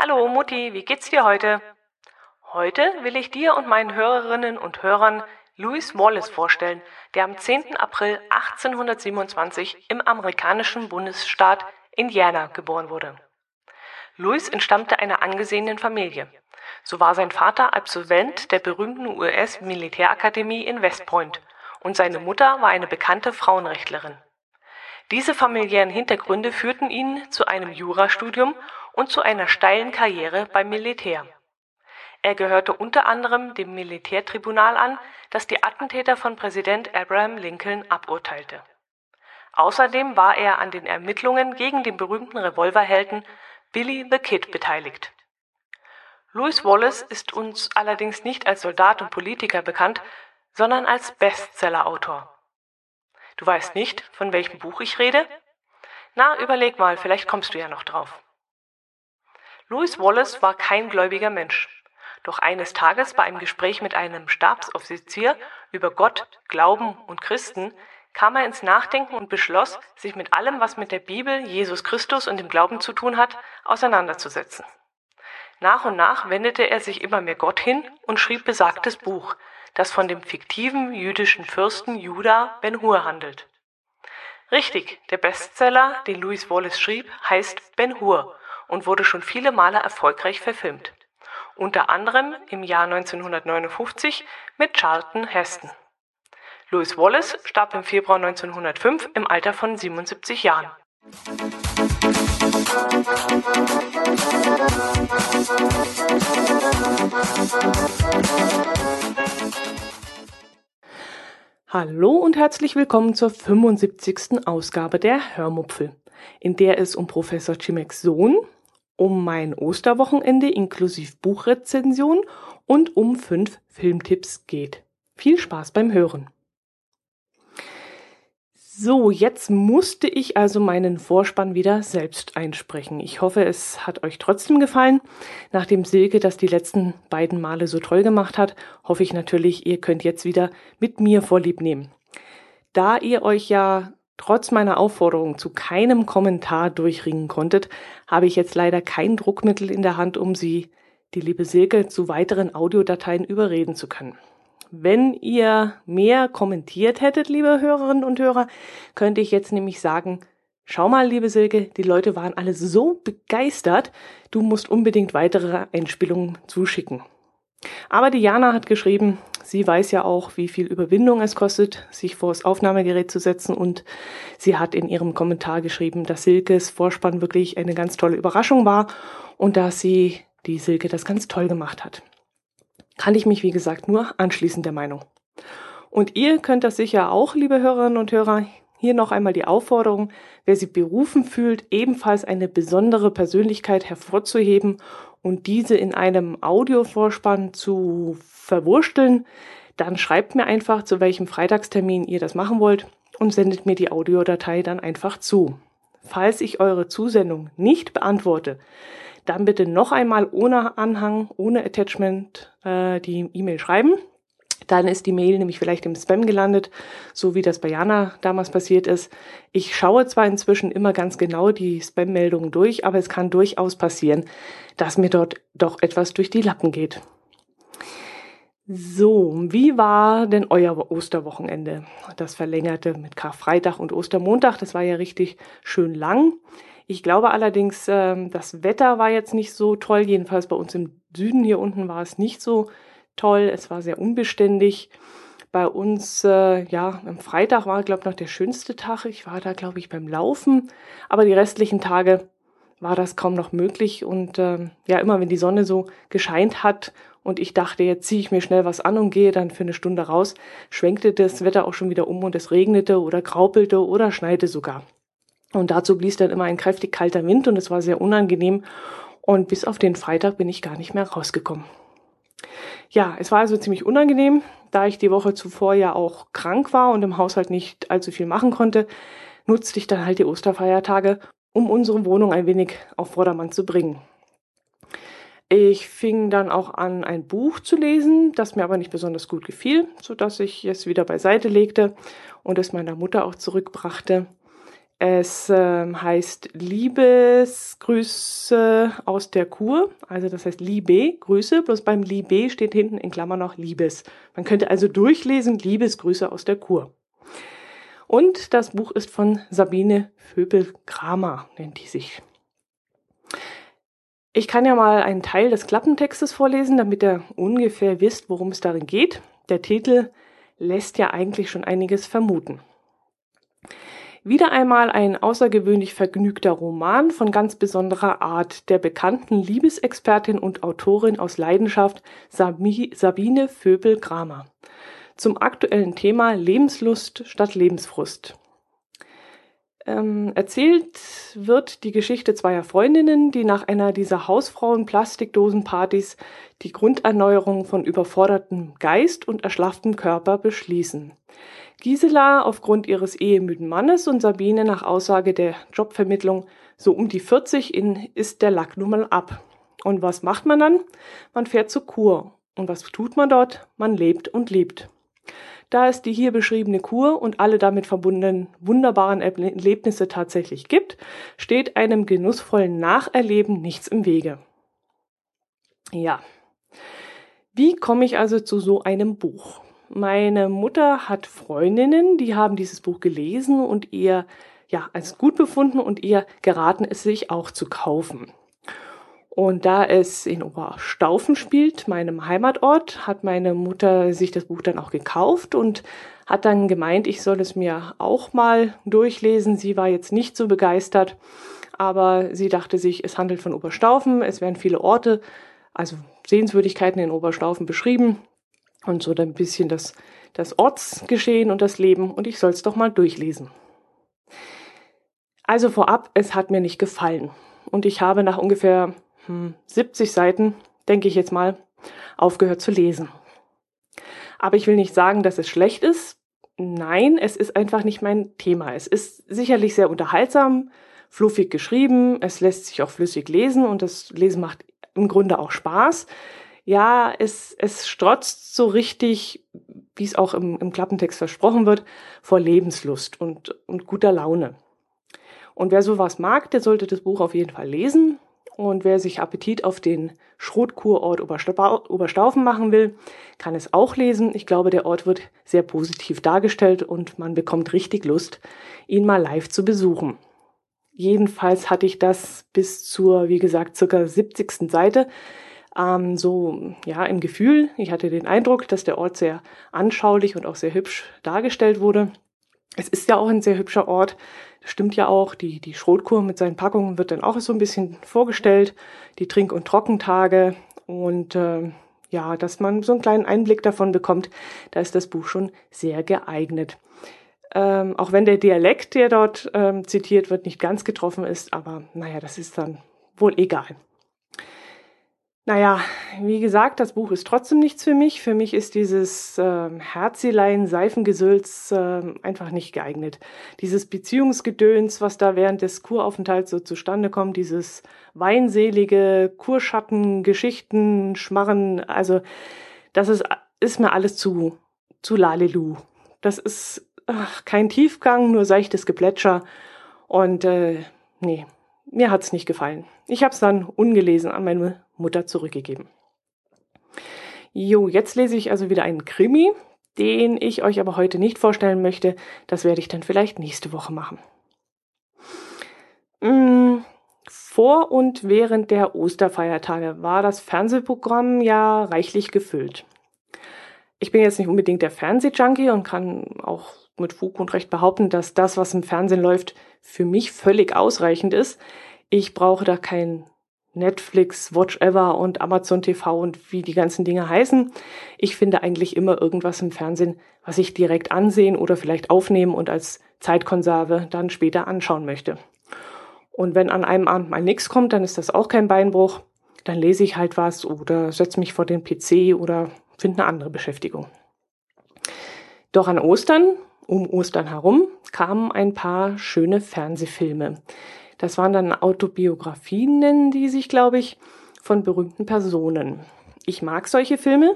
Hallo Mutti, wie geht's dir heute? Heute will ich dir und meinen Hörerinnen und Hörern Louis Wallace vorstellen, der am 10. April 1827 im amerikanischen Bundesstaat Indiana geboren wurde. Louis entstammte einer angesehenen Familie. So war sein Vater Absolvent der berühmten US-Militärakademie in West Point und seine Mutter war eine bekannte Frauenrechtlerin. Diese familiären Hintergründe führten ihn zu einem Jurastudium und zu einer steilen Karriere beim Militär. Er gehörte unter anderem dem Militärtribunal an, das die Attentäter von Präsident Abraham Lincoln aburteilte. Außerdem war er an den Ermittlungen gegen den berühmten Revolverhelden Billy the Kid beteiligt. Louis Wallace ist uns allerdings nicht als Soldat und Politiker bekannt, sondern als Bestsellerautor. Du weißt nicht, von welchem Buch ich rede? Na, überleg mal, vielleicht kommst du ja noch drauf. Louis Wallace war kein gläubiger Mensch. Doch eines Tages bei einem Gespräch mit einem Stabsoffizier über Gott, Glauben und Christen kam er ins Nachdenken und beschloss, sich mit allem, was mit der Bibel, Jesus Christus und dem Glauben zu tun hat, auseinanderzusetzen. Nach und nach wendete er sich immer mehr Gott hin und schrieb besagtes Buch, das von dem fiktiven jüdischen Fürsten Judah Ben Hur handelt. Richtig, der Bestseller, den Louis Wallace schrieb, heißt Ben Hur und wurde schon viele Male erfolgreich verfilmt. Unter anderem im Jahr 1959 mit Charlton Heston. Louis Wallace starb im Februar 1905 im Alter von 77 Jahren. Hallo und herzlich willkommen zur 75. Ausgabe der Hörmupfel, in der es um Professor Chimeks Sohn, um mein Osterwochenende inklusive Buchrezension und um fünf Filmtipps geht. Viel Spaß beim Hören. So, jetzt musste ich also meinen Vorspann wieder selbst einsprechen. Ich hoffe, es hat euch trotzdem gefallen. Nachdem Silke das die letzten beiden Male so toll gemacht hat, hoffe ich natürlich, ihr könnt jetzt wieder mit mir vorlieb nehmen. Da ihr euch ja trotz meiner Aufforderung zu keinem Kommentar durchringen konntet, habe ich jetzt leider kein Druckmittel in der Hand, um sie, die liebe Silke, zu weiteren Audiodateien überreden zu können. Wenn ihr mehr kommentiert hättet, liebe Hörerinnen und Hörer, könnte ich jetzt nämlich sagen, schau mal, liebe Silke, die Leute waren alle so begeistert, du musst unbedingt weitere Einspielungen zuschicken. Aber Diana hat geschrieben, sie weiß ja auch, wie viel Überwindung es kostet, sich vor das Aufnahmegerät zu setzen und sie hat in ihrem Kommentar geschrieben, dass Silkes Vorspann wirklich eine ganz tolle Überraschung war und dass sie die Silke das ganz toll gemacht hat kann ich mich, wie gesagt, nur anschließen der Meinung. Und ihr könnt das sicher auch, liebe Hörerinnen und Hörer. Hier noch einmal die Aufforderung, wer sich berufen fühlt, ebenfalls eine besondere Persönlichkeit hervorzuheben und diese in einem Audiovorspann zu verwursteln, dann schreibt mir einfach, zu welchem Freitagstermin ihr das machen wollt und sendet mir die Audiodatei dann einfach zu. Falls ich eure Zusendung nicht beantworte, dann bitte noch einmal ohne Anhang, ohne Attachment äh, die E-Mail schreiben. Dann ist die Mail nämlich vielleicht im Spam gelandet, so wie das bei Jana damals passiert ist. Ich schaue zwar inzwischen immer ganz genau die Spam-Meldungen durch, aber es kann durchaus passieren, dass mir dort doch etwas durch die Lappen geht. So, wie war denn euer Osterwochenende? Das verlängerte mit Karfreitag und Ostermontag, das war ja richtig schön lang. Ich glaube allerdings, ähm, das Wetter war jetzt nicht so toll. Jedenfalls bei uns im Süden hier unten war es nicht so toll. Es war sehr unbeständig. Bei uns, äh, ja, am Freitag war, glaube ich, noch der schönste Tag. Ich war da, glaube ich, beim Laufen. Aber die restlichen Tage war das kaum noch möglich. Und äh, ja, immer wenn die Sonne so gescheint hat und ich dachte, jetzt ziehe ich mir schnell was an und gehe dann für eine Stunde raus, schwenkte das Wetter auch schon wieder um und es regnete oder graupelte oder schneite sogar. Und dazu blies dann immer ein kräftig kalter Wind und es war sehr unangenehm. Und bis auf den Freitag bin ich gar nicht mehr rausgekommen. Ja, es war also ziemlich unangenehm, da ich die Woche zuvor ja auch krank war und im Haushalt nicht allzu viel machen konnte, nutzte ich dann halt die Osterfeiertage, um unsere Wohnung ein wenig auf Vordermann zu bringen. Ich fing dann auch an, ein Buch zu lesen, das mir aber nicht besonders gut gefiel, so dass ich es wieder beiseite legte und es meiner Mutter auch zurückbrachte. Es äh, heißt Liebesgrüße aus der Kur, also das heißt Liebe, Grüße, bloß beim Liebe steht hinten in Klammern noch Liebes. Man könnte also durchlesen Liebesgrüße aus der Kur. Und das Buch ist von Sabine Vöbel-Kramer, nennt die sich. Ich kann ja mal einen Teil des Klappentextes vorlesen, damit ihr ungefähr wisst, worum es darin geht. Der Titel lässt ja eigentlich schon einiges vermuten. Wieder einmal ein außergewöhnlich vergnügter Roman von ganz besonderer Art der bekannten Liebesexpertin und Autorin aus Leidenschaft Sabine Vöbel-Kramer zum aktuellen Thema Lebenslust statt Lebensfrust. Ähm, erzählt wird die Geschichte zweier Freundinnen, die nach einer dieser Hausfrauen-Plastikdosenpartys die Grunderneuerung von überfordertem Geist und erschlafftem Körper beschließen. Gisela aufgrund ihres ehemüden Mannes und Sabine nach Aussage der Jobvermittlung so um die 40 in ist der Lack nun mal ab. Und was macht man dann? Man fährt zur Kur. Und was tut man dort? Man lebt und liebt. Da es die hier beschriebene Kur und alle damit verbundenen wunderbaren Erlebnisse tatsächlich gibt, steht einem genussvollen Nacherleben nichts im Wege. Ja. Wie komme ich also zu so einem Buch? Meine Mutter hat Freundinnen, die haben dieses Buch gelesen und ihr ja als gut befunden und ihr geraten, es sich auch zu kaufen. Und da es in Oberstaufen spielt, meinem Heimatort, hat meine Mutter sich das Buch dann auch gekauft und hat dann gemeint, ich soll es mir auch mal durchlesen. Sie war jetzt nicht so begeistert, aber sie dachte sich, es handelt von Oberstaufen, es werden viele Orte, also Sehenswürdigkeiten in Oberstaufen beschrieben und so ein bisschen das, das Ortsgeschehen und das Leben und ich soll es doch mal durchlesen. Also vorab, es hat mir nicht gefallen und ich habe nach ungefähr hm, 70 Seiten, denke ich jetzt mal, aufgehört zu lesen. Aber ich will nicht sagen, dass es schlecht ist. Nein, es ist einfach nicht mein Thema. Es ist sicherlich sehr unterhaltsam, fluffig geschrieben, es lässt sich auch flüssig lesen und das Lesen macht im Grunde auch Spaß ja, es, es strotzt so richtig, wie es auch im, im Klappentext versprochen wird, vor Lebenslust und, und guter Laune. Und wer sowas mag, der sollte das Buch auf jeden Fall lesen. Und wer sich Appetit auf den Schrotkurort Oberstaufen machen will, kann es auch lesen. Ich glaube, der Ort wird sehr positiv dargestellt und man bekommt richtig Lust, ihn mal live zu besuchen. Jedenfalls hatte ich das bis zur, wie gesagt, circa 70. Seite ähm, so ja im Gefühl. Ich hatte den Eindruck, dass der Ort sehr anschaulich und auch sehr hübsch dargestellt wurde. Es ist ja auch ein sehr hübscher Ort. Das stimmt ja auch. Die, die Schrotkur mit seinen Packungen wird dann auch so ein bisschen vorgestellt. Die Trink- und Trockentage und äh, ja, dass man so einen kleinen Einblick davon bekommt, da ist das Buch schon sehr geeignet. Ähm, auch wenn der Dialekt, der dort ähm, zitiert wird, nicht ganz getroffen ist, aber naja, das ist dann wohl egal. Naja, wie gesagt, das Buch ist trotzdem nichts für mich. Für mich ist dieses äh, Herzilein Seifengesülz äh, einfach nicht geeignet. Dieses Beziehungsgedöns, was da während des Kuraufenthalts so zustande kommt, dieses weinselige Kurschatten, Geschichten, Schmarren, also das ist, ist mir alles zu, zu lalelu. Das ist ach, kein Tiefgang, nur seichtes Geplätscher und äh, nee, mir hat's nicht gefallen. Ich habe es dann ungelesen an meine Mutter zurückgegeben. Jo, jetzt lese ich also wieder einen Krimi, den ich euch aber heute nicht vorstellen möchte. Das werde ich dann vielleicht nächste Woche machen. Mm, vor und während der Osterfeiertage war das Fernsehprogramm ja reichlich gefüllt. Ich bin jetzt nicht unbedingt der Fernsehjunkie und kann auch mit Fug und Recht behaupten, dass das, was im Fernsehen läuft, für mich völlig ausreichend ist. Ich brauche da kein Netflix, Watch Ever und Amazon TV und wie die ganzen Dinge heißen. Ich finde eigentlich immer irgendwas im Fernsehen, was ich direkt ansehen oder vielleicht aufnehmen und als Zeitkonserve dann später anschauen möchte. Und wenn an einem Abend mal nichts kommt, dann ist das auch kein Beinbruch. Dann lese ich halt was oder setze mich vor den PC oder finde eine andere Beschäftigung. Doch an Ostern um Ostern herum kamen ein paar schöne Fernsehfilme. Das waren dann Autobiografien, nennen die sich, glaube ich, von berühmten Personen. Ich mag solche Filme.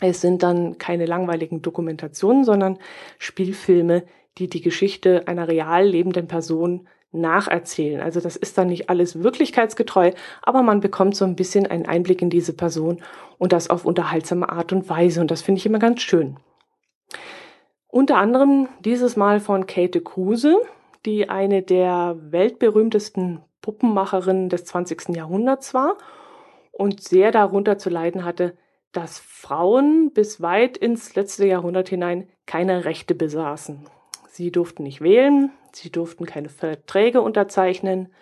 Es sind dann keine langweiligen Dokumentationen, sondern Spielfilme, die die Geschichte einer real lebenden Person nacherzählen. Also das ist dann nicht alles wirklichkeitsgetreu, aber man bekommt so ein bisschen einen Einblick in diese Person und das auf unterhaltsame Art und Weise. Und das finde ich immer ganz schön. Unter anderem dieses Mal von Käthe Kruse, die eine der weltberühmtesten Puppenmacherinnen des 20. Jahrhunderts war und sehr darunter zu leiden hatte, dass Frauen bis weit ins letzte Jahrhundert hinein keine Rechte besaßen. Sie durften nicht wählen, sie durften keine Verträge unterzeichnen.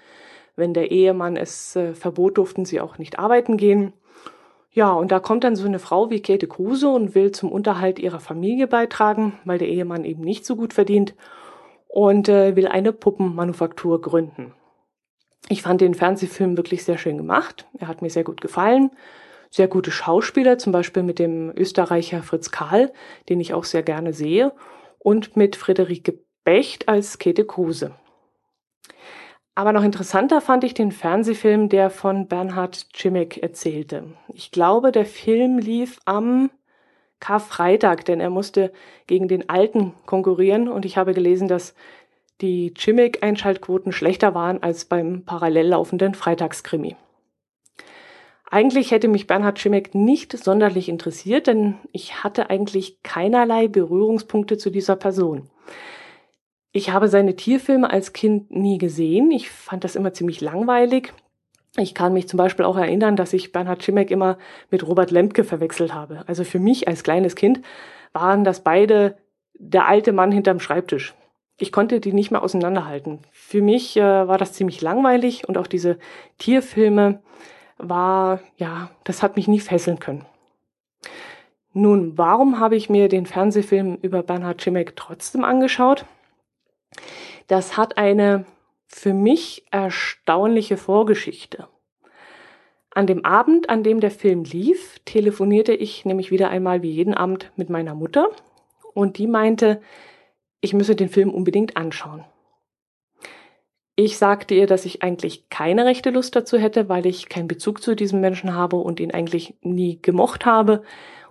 Wenn der Ehemann es äh, verbot, durften sie auch nicht arbeiten gehen. Ja, und da kommt dann so eine Frau wie Käthe Kruse und will zum Unterhalt ihrer Familie beitragen, weil der Ehemann eben nicht so gut verdient und äh, will eine Puppenmanufaktur gründen. Ich fand den Fernsehfilm wirklich sehr schön gemacht. Er hat mir sehr gut gefallen. Sehr gute Schauspieler, zum Beispiel mit dem Österreicher Fritz Karl, den ich auch sehr gerne sehe, und mit Friederike Becht als Käthe Kruse. Aber noch interessanter fand ich den Fernsehfilm, der von Bernhard Cimic erzählte. Ich glaube, der Film lief am Karfreitag, denn er musste gegen den Alten konkurrieren und ich habe gelesen, dass die Cimic-Einschaltquoten schlechter waren als beim parallel laufenden Freitagskrimi. Eigentlich hätte mich Bernhard Cimic nicht sonderlich interessiert, denn ich hatte eigentlich keinerlei Berührungspunkte zu dieser Person. Ich habe seine Tierfilme als Kind nie gesehen. Ich fand das immer ziemlich langweilig. Ich kann mich zum Beispiel auch erinnern, dass ich Bernhard Schimek immer mit Robert Lemke verwechselt habe. Also für mich als kleines Kind waren das beide der alte Mann hinterm Schreibtisch. Ich konnte die nicht mehr auseinanderhalten. Für mich äh, war das ziemlich langweilig und auch diese Tierfilme war, ja, das hat mich nie fesseln können. Nun, warum habe ich mir den Fernsehfilm über Bernhard Schimek trotzdem angeschaut? Das hat eine für mich erstaunliche Vorgeschichte. An dem Abend, an dem der Film lief, telefonierte ich nämlich wieder einmal wie jeden Abend mit meiner Mutter und die meinte, ich müsse den Film unbedingt anschauen. Ich sagte ihr, dass ich eigentlich keine rechte Lust dazu hätte, weil ich keinen Bezug zu diesem Menschen habe und ihn eigentlich nie gemocht habe.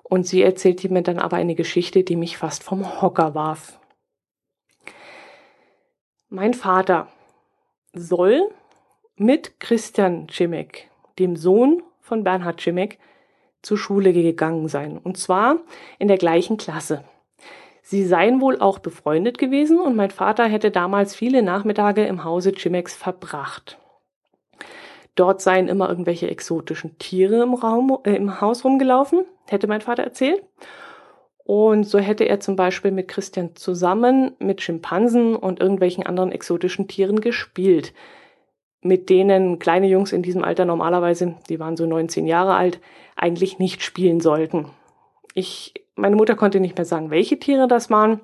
Und sie erzählte mir dann aber eine Geschichte, die mich fast vom Hocker warf. Mein Vater soll mit Christian Cimek, dem Sohn von Bernhard Cimek, zur Schule gegangen sein. Und zwar in der gleichen Klasse. Sie seien wohl auch befreundet gewesen und mein Vater hätte damals viele Nachmittage im Hause Cimeks verbracht. Dort seien immer irgendwelche exotischen Tiere im, Raum, äh, im Haus rumgelaufen, hätte mein Vater erzählt. Und so hätte er zum Beispiel mit Christian zusammen mit Schimpansen und irgendwelchen anderen exotischen Tieren gespielt, mit denen kleine Jungs in diesem Alter normalerweise, die waren so 19 Jahre alt, eigentlich nicht spielen sollten. Ich, meine Mutter konnte nicht mehr sagen, welche Tiere das waren,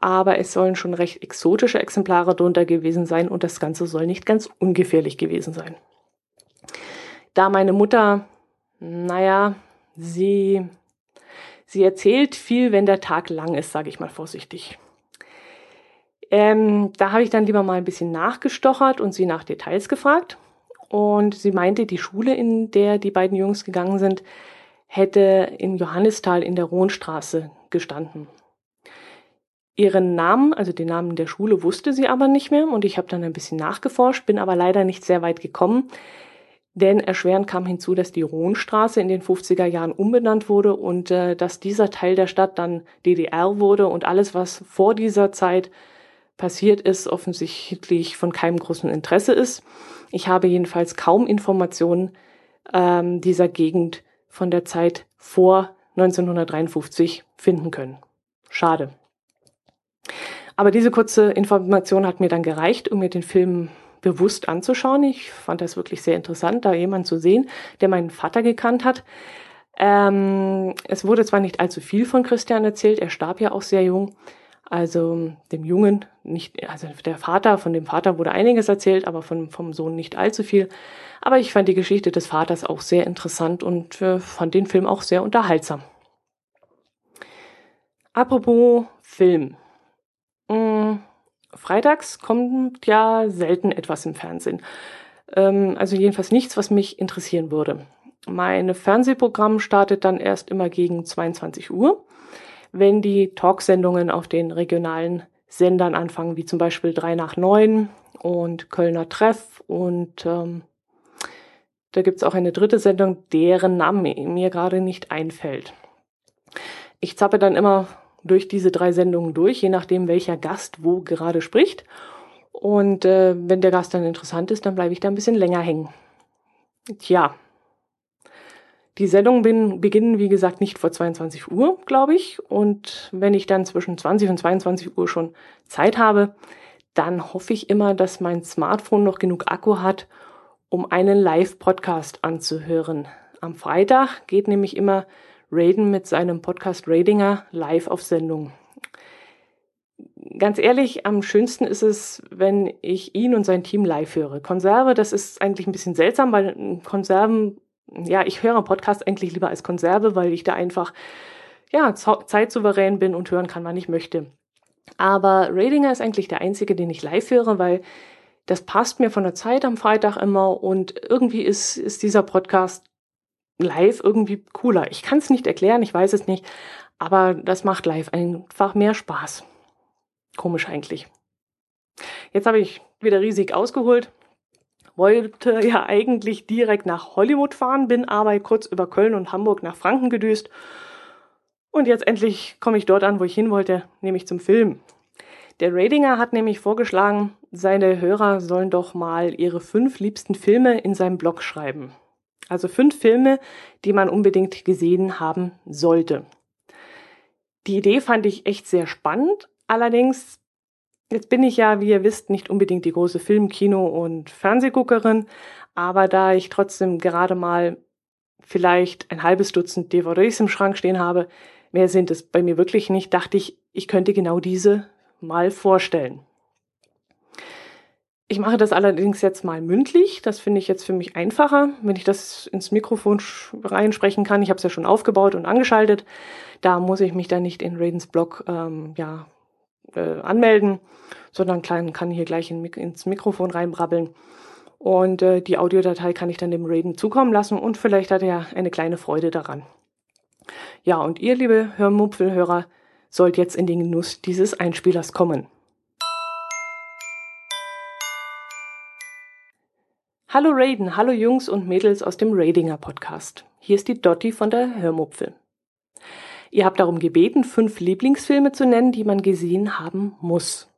aber es sollen schon recht exotische Exemplare drunter gewesen sein und das Ganze soll nicht ganz ungefährlich gewesen sein. Da meine Mutter, naja, sie Sie erzählt viel, wenn der Tag lang ist, sage ich mal vorsichtig. Ähm, da habe ich dann lieber mal ein bisschen nachgestochert und sie nach Details gefragt. Und sie meinte, die Schule, in der die beiden Jungs gegangen sind, hätte in Johannisthal in der Rohnstraße gestanden. Ihren Namen, also den Namen der Schule, wusste sie aber nicht mehr und ich habe dann ein bisschen nachgeforscht, bin aber leider nicht sehr weit gekommen, denn erschwerend kam hinzu, dass die Rohnstraße in den 50er Jahren umbenannt wurde und äh, dass dieser Teil der Stadt dann DDR wurde und alles, was vor dieser Zeit passiert ist, offensichtlich von keinem großen Interesse ist. Ich habe jedenfalls kaum Informationen ähm, dieser Gegend von der Zeit vor 1953 finden können. Schade. Aber diese kurze Information hat mir dann gereicht, um mir den Film bewusst anzuschauen. Ich fand das wirklich sehr interessant, da jemand zu sehen, der meinen Vater gekannt hat. Ähm, es wurde zwar nicht allzu viel von Christian erzählt, er starb ja auch sehr jung. Also dem Jungen nicht, also der Vater, von dem Vater wurde einiges erzählt, aber von, vom Sohn nicht allzu viel. Aber ich fand die Geschichte des Vaters auch sehr interessant und äh, fand den Film auch sehr unterhaltsam. Apropos Film. Hm, freitags kommt ja selten etwas im Fernsehen. Ähm, also jedenfalls nichts, was mich interessieren würde. Mein Fernsehprogramm startet dann erst immer gegen 22 Uhr, wenn die Talksendungen auf den regionalen Sendern anfangen, wie zum Beispiel 3 nach 9 und Kölner Treff und ähm, da gibt es auch eine dritte Sendung, deren Name mir gerade nicht einfällt. Ich zappe dann immer durch diese drei Sendungen durch, je nachdem, welcher Gast wo gerade spricht. Und äh, wenn der Gast dann interessant ist, dann bleibe ich da ein bisschen länger hängen. Tja, die Sendungen bin, beginnen, wie gesagt, nicht vor 22 Uhr, glaube ich. Und wenn ich dann zwischen 20 und 22 Uhr schon Zeit habe, dann hoffe ich immer, dass mein Smartphone noch genug Akku hat, um einen Live-Podcast anzuhören. Am Freitag geht nämlich immer Raiden mit seinem Podcast Radinger live auf Sendung. Ganz ehrlich, am schönsten ist es, wenn ich ihn und sein Team live höre. Konserve, das ist eigentlich ein bisschen seltsam, weil Konserven, ja, ich höre Podcast eigentlich lieber als Konserve, weil ich da einfach, ja, zeitsouverän bin und hören kann, wann ich möchte. Aber Radinger ist eigentlich der einzige, den ich live höre, weil das passt mir von der Zeit am Freitag immer und irgendwie ist, ist dieser Podcast live irgendwie cooler. Ich kann es nicht erklären, ich weiß es nicht, aber das macht live einfach mehr Spaß. Komisch eigentlich. Jetzt habe ich wieder riesig ausgeholt. Wollte ja eigentlich direkt nach Hollywood fahren, bin aber kurz über Köln und Hamburg nach Franken gedüst. Und jetzt endlich komme ich dort an, wo ich hin wollte, nämlich zum Film. Der Ratinger hat nämlich vorgeschlagen, seine Hörer sollen doch mal ihre fünf liebsten Filme in seinem Blog schreiben. Also fünf Filme, die man unbedingt gesehen haben sollte. Die Idee fand ich echt sehr spannend. Allerdings, jetzt bin ich ja, wie ihr wisst, nicht unbedingt die große Film-, Kino- und Fernsehguckerin. Aber da ich trotzdem gerade mal vielleicht ein halbes Dutzend DVDs im Schrank stehen habe, mehr sind es bei mir wirklich nicht, dachte ich, ich könnte genau diese mal vorstellen. Ich mache das allerdings jetzt mal mündlich. Das finde ich jetzt für mich einfacher, wenn ich das ins Mikrofon reinsprechen kann. Ich habe es ja schon aufgebaut und angeschaltet. Da muss ich mich dann nicht in Raidens Blog ähm, ja, äh, anmelden, sondern kann hier gleich in, ins Mikrofon reinbrabbeln. Und äh, die Audiodatei kann ich dann dem Raiden zukommen lassen und vielleicht hat er eine kleine Freude daran. Ja, und ihr, liebe Hörmupfelhörer, sollt jetzt in den Genuss dieses Einspielers kommen. Hallo Raiden, hallo Jungs und Mädels aus dem Radinger Podcast. Hier ist die Dotti von der Hörmupfel. Ihr habt darum gebeten, fünf Lieblingsfilme zu nennen, die man gesehen haben muss.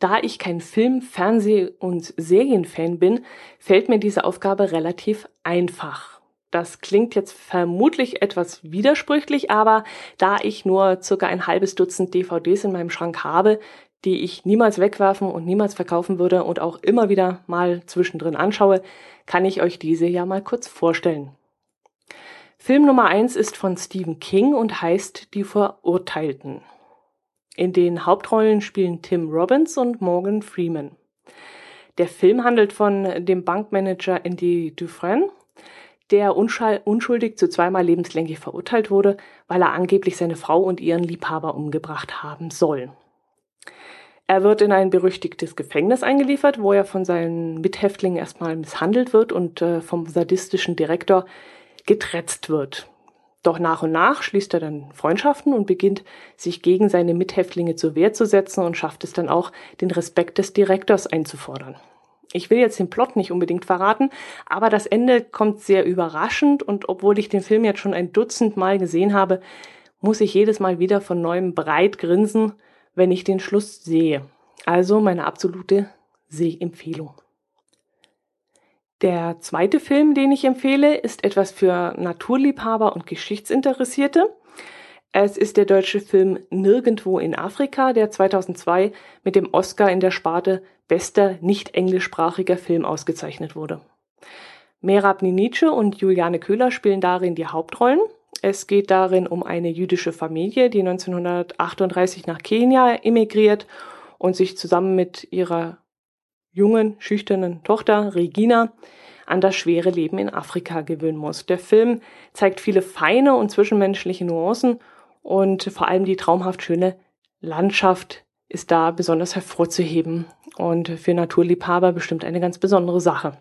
Da ich kein Film-, Fernseh- und Serienfan bin, fällt mir diese Aufgabe relativ einfach. Das klingt jetzt vermutlich etwas widersprüchlich, aber da ich nur circa ein halbes Dutzend DVDs in meinem Schrank habe, die ich niemals wegwerfen und niemals verkaufen würde und auch immer wieder mal zwischendrin anschaue, kann ich euch diese ja mal kurz vorstellen. Film Nummer eins ist von Stephen King und heißt Die Verurteilten. In den Hauptrollen spielen Tim Robbins und Morgan Freeman. Der Film handelt von dem Bankmanager Andy Dufresne, der unschuldig zu zweimal lebenslänglich verurteilt wurde, weil er angeblich seine Frau und ihren Liebhaber umgebracht haben soll. Er wird in ein berüchtigtes Gefängnis eingeliefert, wo er von seinen Mithäftlingen erstmal misshandelt wird und äh, vom sadistischen Direktor getretzt wird. Doch nach und nach schließt er dann Freundschaften und beginnt sich gegen seine Mithäftlinge zur Wehr zu setzen und schafft es dann auch, den Respekt des Direktors einzufordern. Ich will jetzt den Plot nicht unbedingt verraten, aber das Ende kommt sehr überraschend und obwohl ich den Film jetzt schon ein Dutzend Mal gesehen habe, muss ich jedes Mal wieder von neuem breit grinsen wenn ich den Schluss sehe. Also meine absolute Sehempfehlung. Der zweite Film, den ich empfehle, ist etwas für Naturliebhaber und Geschichtsinteressierte. Es ist der deutsche Film Nirgendwo in Afrika, der 2002 mit dem Oscar in der Sparte bester nicht englischsprachiger Film ausgezeichnet wurde. Merab Ninice und Juliane Köhler spielen darin die Hauptrollen. Es geht darin um eine jüdische Familie, die 1938 nach Kenia emigriert und sich zusammen mit ihrer jungen, schüchternen Tochter Regina an das schwere Leben in Afrika gewöhnen muss. Der Film zeigt viele feine und zwischenmenschliche Nuancen und vor allem die traumhaft schöne Landschaft ist da besonders hervorzuheben und für Naturliebhaber bestimmt eine ganz besondere Sache.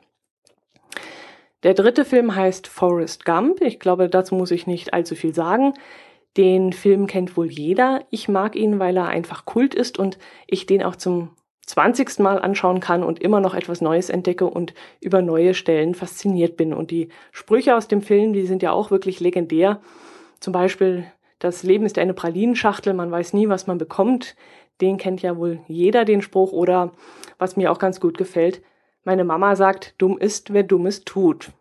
Der dritte Film heißt Forrest Gump. Ich glaube, dazu muss ich nicht allzu viel sagen. Den Film kennt wohl jeder. Ich mag ihn, weil er einfach Kult ist und ich den auch zum 20. Mal anschauen kann und immer noch etwas Neues entdecke und über neue Stellen fasziniert bin. Und die Sprüche aus dem Film, die sind ja auch wirklich legendär. Zum Beispiel, das Leben ist eine Pralinenschachtel, man weiß nie, was man bekommt. Den kennt ja wohl jeder, den Spruch. Oder was mir auch ganz gut gefällt, meine Mama sagt, dumm ist, wer Dummes tut.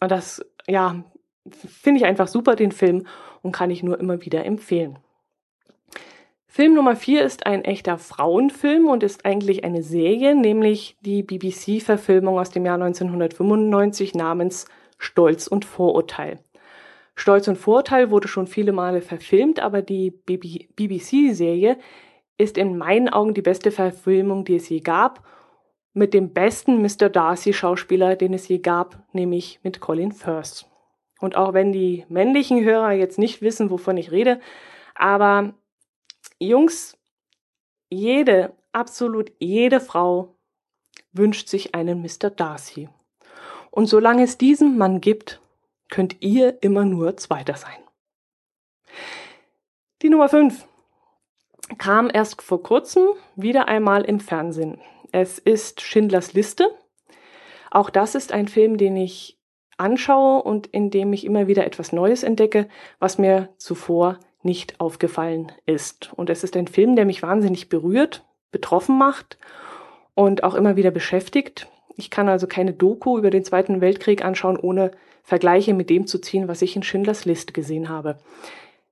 Und das, ja, finde ich einfach super, den Film, und kann ich nur immer wieder empfehlen. Film Nummer vier ist ein echter Frauenfilm und ist eigentlich eine Serie, nämlich die BBC-Verfilmung aus dem Jahr 1995 namens Stolz und Vorurteil. Stolz und Vorurteil wurde schon viele Male verfilmt, aber die BBC-Serie ist in meinen Augen die beste Verfilmung, die es je gab, mit dem besten Mr. Darcy-Schauspieler, den es je gab, nämlich mit Colin Firth. Und auch wenn die männlichen Hörer jetzt nicht wissen, wovon ich rede, aber Jungs, jede, absolut jede Frau wünscht sich einen Mr. Darcy. Und solange es diesen Mann gibt, könnt ihr immer nur Zweiter sein. Die Nummer 5 kam erst vor kurzem wieder einmal im Fernsehen. Es ist Schindlers Liste. Auch das ist ein Film, den ich anschaue und in dem ich immer wieder etwas Neues entdecke, was mir zuvor nicht aufgefallen ist. Und es ist ein Film, der mich wahnsinnig berührt, betroffen macht und auch immer wieder beschäftigt. Ich kann also keine Doku über den Zweiten Weltkrieg anschauen, ohne Vergleiche mit dem zu ziehen, was ich in Schindlers List gesehen habe.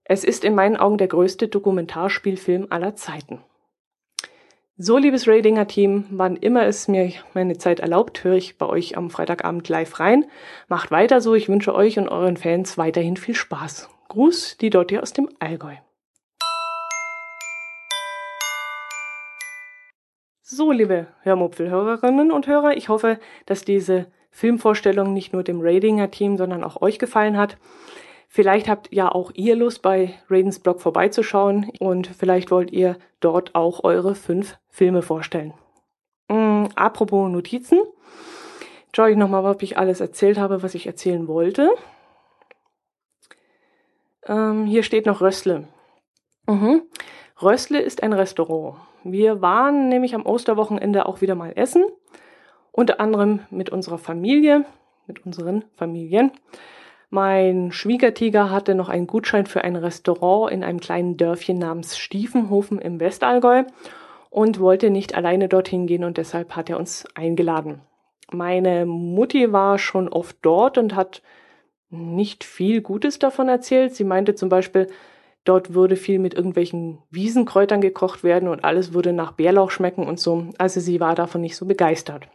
Es ist in meinen Augen der größte Dokumentarspielfilm aller Zeiten. So, liebes Radinger Team, wann immer es mir meine Zeit erlaubt, höre ich bei euch am Freitagabend live rein. Macht weiter so. Ich wünsche euch und euren Fans weiterhin viel Spaß. Gruß, die Dotti aus dem Allgäu. So, liebe Hörmupfelhörerinnen und Hörer, ich hoffe, dass diese Filmvorstellung nicht nur dem Radinger Team, sondern auch euch gefallen hat. Vielleicht habt ja auch ihr Lust, bei Radens Blog vorbeizuschauen und vielleicht wollt ihr dort auch eure fünf Filme vorstellen. Ähm, apropos Notizen. Schaue ich nochmal, ob ich alles erzählt habe, was ich erzählen wollte. Ähm, hier steht noch Rössle. Mhm. Rössle ist ein Restaurant. Wir waren nämlich am Osterwochenende auch wieder mal essen. Unter anderem mit unserer Familie, mit unseren Familien. Mein Schwiegertiger hatte noch einen Gutschein für ein Restaurant in einem kleinen Dörfchen namens Stiefenhofen im Westallgäu und wollte nicht alleine dorthin gehen und deshalb hat er uns eingeladen. Meine Mutti war schon oft dort und hat nicht viel Gutes davon erzählt. Sie meinte zum Beispiel, dort würde viel mit irgendwelchen Wiesenkräutern gekocht werden und alles würde nach Bärlauch schmecken und so. Also sie war davon nicht so begeistert.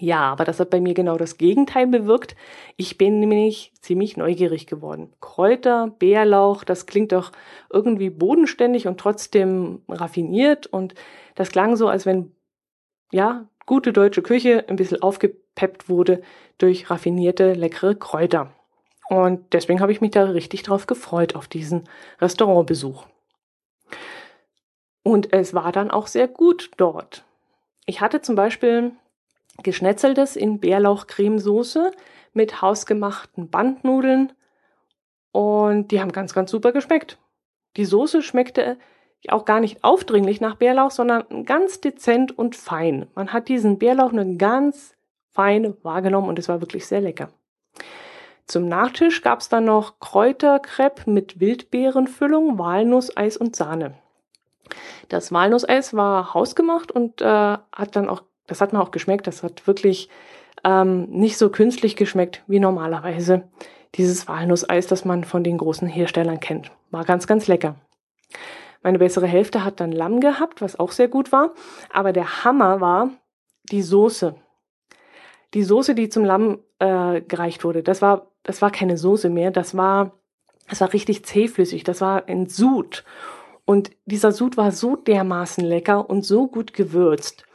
Ja, aber das hat bei mir genau das Gegenteil bewirkt. Ich bin nämlich ziemlich neugierig geworden. Kräuter, Bärlauch, das klingt doch irgendwie bodenständig und trotzdem raffiniert und das klang so, als wenn, ja, gute deutsche Küche ein bisschen aufgepeppt wurde durch raffinierte, leckere Kräuter. Und deswegen habe ich mich da richtig drauf gefreut, auf diesen Restaurantbesuch. Und es war dann auch sehr gut dort. Ich hatte zum Beispiel Geschnetzeltes in Bärlauchcremesoße mit hausgemachten Bandnudeln und die haben ganz, ganz super geschmeckt. Die Soße schmeckte auch gar nicht aufdringlich nach Bärlauch, sondern ganz dezent und fein. Man hat diesen Bärlauch nur ganz fein wahrgenommen und es war wirklich sehr lecker. Zum Nachtisch gab es dann noch Kräuterkrepp mit Wildbeerenfüllung, Walnusseis und Sahne. Das Walnusseis war hausgemacht und äh, hat dann auch das hat mir auch geschmeckt. Das hat wirklich ähm, nicht so künstlich geschmeckt wie normalerweise dieses Walnusseis, das man von den großen Herstellern kennt. War ganz, ganz lecker. Meine bessere Hälfte hat dann Lamm gehabt, was auch sehr gut war. Aber der Hammer war die Soße. Die Soße, die zum Lamm äh, gereicht wurde, das war, das war keine Soße mehr. Das war, das war richtig zähflüssig. Das war ein Sud. Und dieser Sud war so dermaßen lecker und so gut gewürzt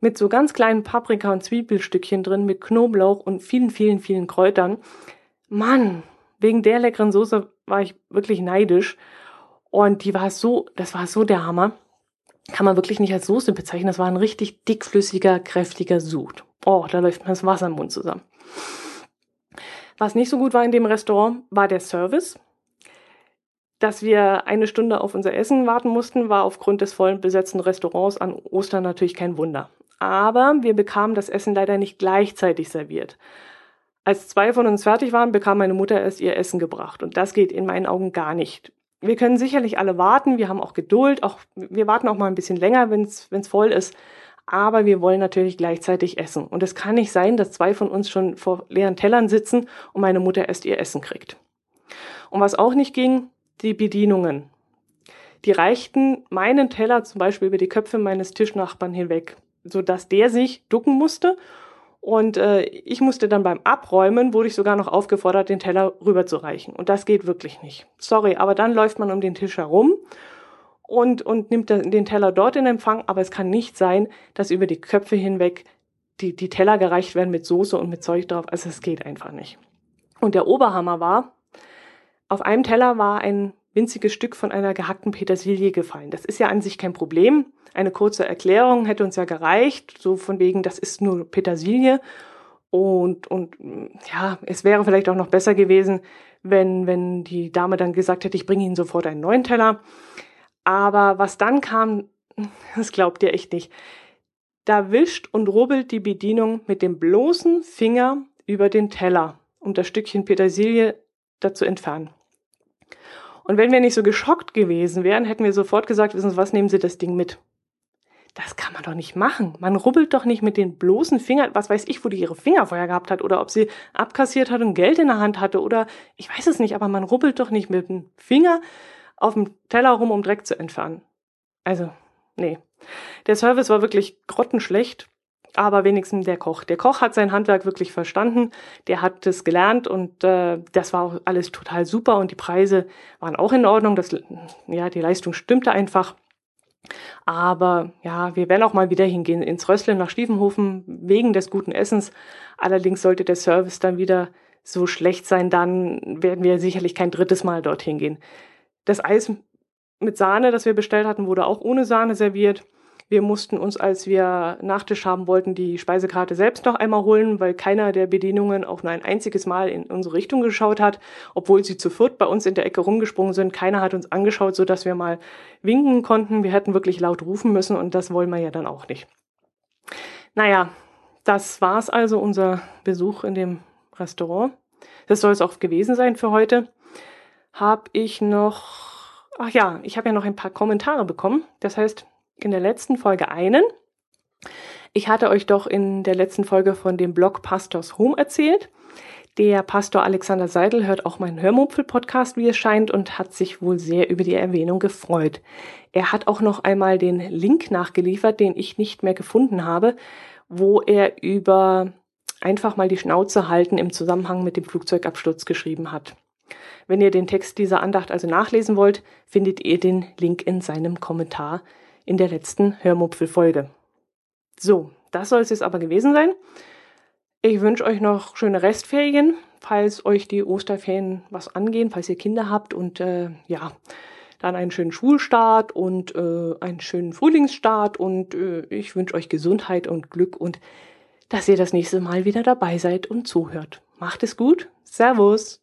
mit so ganz kleinen Paprika- und Zwiebelstückchen drin, mit Knoblauch und vielen, vielen, vielen Kräutern. Mann, wegen der leckeren Soße war ich wirklich neidisch. Und die war so, das war so der Hammer. Kann man wirklich nicht als Soße bezeichnen. Das war ein richtig dickflüssiger, kräftiger Sud. Oh, da läuft mir das Wasser im Mund zusammen. Was nicht so gut war in dem Restaurant, war der Service. Dass wir eine Stunde auf unser Essen warten mussten, war aufgrund des vollen besetzten Restaurants an Ostern natürlich kein Wunder. Aber wir bekamen das Essen leider nicht gleichzeitig serviert. Als zwei von uns fertig waren, bekam meine Mutter erst ihr Essen gebracht. Und das geht in meinen Augen gar nicht. Wir können sicherlich alle warten, wir haben auch Geduld, auch, wir warten auch mal ein bisschen länger, wenn es voll ist. Aber wir wollen natürlich gleichzeitig essen. Und es kann nicht sein, dass zwei von uns schon vor leeren Tellern sitzen und meine Mutter erst ihr Essen kriegt. Und was auch nicht ging, die Bedienungen. Die reichten meinen Teller zum Beispiel über die Köpfe meines Tischnachbarn hinweg, sodass der sich ducken musste und äh, ich musste dann beim Abräumen, wurde ich sogar noch aufgefordert, den Teller rüberzureichen. Und das geht wirklich nicht. Sorry, aber dann läuft man um den Tisch herum und, und nimmt den Teller dort in Empfang. Aber es kann nicht sein, dass über die Köpfe hinweg die, die Teller gereicht werden mit Soße und mit Zeug drauf. Also es geht einfach nicht. Und der Oberhammer war, auf einem Teller war ein winziges Stück von einer gehackten Petersilie gefallen. Das ist ja an sich kein Problem. Eine kurze Erklärung hätte uns ja gereicht, so von wegen, das ist nur Petersilie. Und, und ja, es wäre vielleicht auch noch besser gewesen, wenn, wenn die Dame dann gesagt hätte, ich bringe Ihnen sofort einen neuen Teller. Aber was dann kam, das glaubt ihr echt nicht. Da wischt und rubbelt die Bedienung mit dem bloßen Finger über den Teller, um das Stückchen Petersilie da zu entfernen. Und wenn wir nicht so geschockt gewesen wären, hätten wir sofort gesagt, wissen Sie was, nehmen Sie das Ding mit. Das kann man doch nicht machen. Man rubbelt doch nicht mit den bloßen Fingern, was weiß ich, wo die ihre Finger vorher gehabt hat oder ob sie abkassiert hat und Geld in der Hand hatte oder ich weiß es nicht, aber man rubbelt doch nicht mit dem Finger auf dem Teller rum, um Dreck zu entfernen. Also, nee. Der Service war wirklich grottenschlecht aber wenigstens der Koch. Der Koch hat sein Handwerk wirklich verstanden, der hat es gelernt und äh, das war auch alles total super und die Preise waren auch in Ordnung. Das, ja, die Leistung stimmte einfach. Aber ja, wir werden auch mal wieder hingehen ins Rössle nach Stiefenhofen wegen des guten Essens. Allerdings sollte der Service dann wieder so schlecht sein, dann werden wir sicherlich kein drittes Mal dorthin gehen. Das Eis mit Sahne, das wir bestellt hatten, wurde auch ohne Sahne serviert. Wir mussten uns, als wir Nachtisch haben wollten, die Speisekarte selbst noch einmal holen, weil keiner der Bedienungen auch nur ein einziges Mal in unsere Richtung geschaut hat, obwohl sie zu viert bei uns in der Ecke rumgesprungen sind. Keiner hat uns angeschaut, so dass wir mal winken konnten. Wir hätten wirklich laut rufen müssen und das wollen wir ja dann auch nicht. Naja, das war's also, unser Besuch in dem Restaurant. Das soll es auch gewesen sein für heute. Hab ich noch, ach ja, ich habe ja noch ein paar Kommentare bekommen. Das heißt, in der letzten Folge einen. Ich hatte euch doch in der letzten Folge von dem Blog Pastors Home erzählt. Der Pastor Alexander Seidel hört auch meinen Hörmupfel-Podcast, wie es scheint, und hat sich wohl sehr über die Erwähnung gefreut. Er hat auch noch einmal den Link nachgeliefert, den ich nicht mehr gefunden habe, wo er über einfach mal die Schnauze halten im Zusammenhang mit dem Flugzeugabsturz geschrieben hat. Wenn ihr den Text dieser Andacht also nachlesen wollt, findet ihr den Link in seinem Kommentar in der letzten Hörmupfel-Folge. So, das soll es jetzt aber gewesen sein. Ich wünsche euch noch schöne Restferien, falls euch die Osterferien was angehen, falls ihr Kinder habt und äh, ja, dann einen schönen Schulstart und äh, einen schönen Frühlingsstart und äh, ich wünsche euch Gesundheit und Glück und dass ihr das nächste Mal wieder dabei seid und zuhört. Macht es gut. Servus.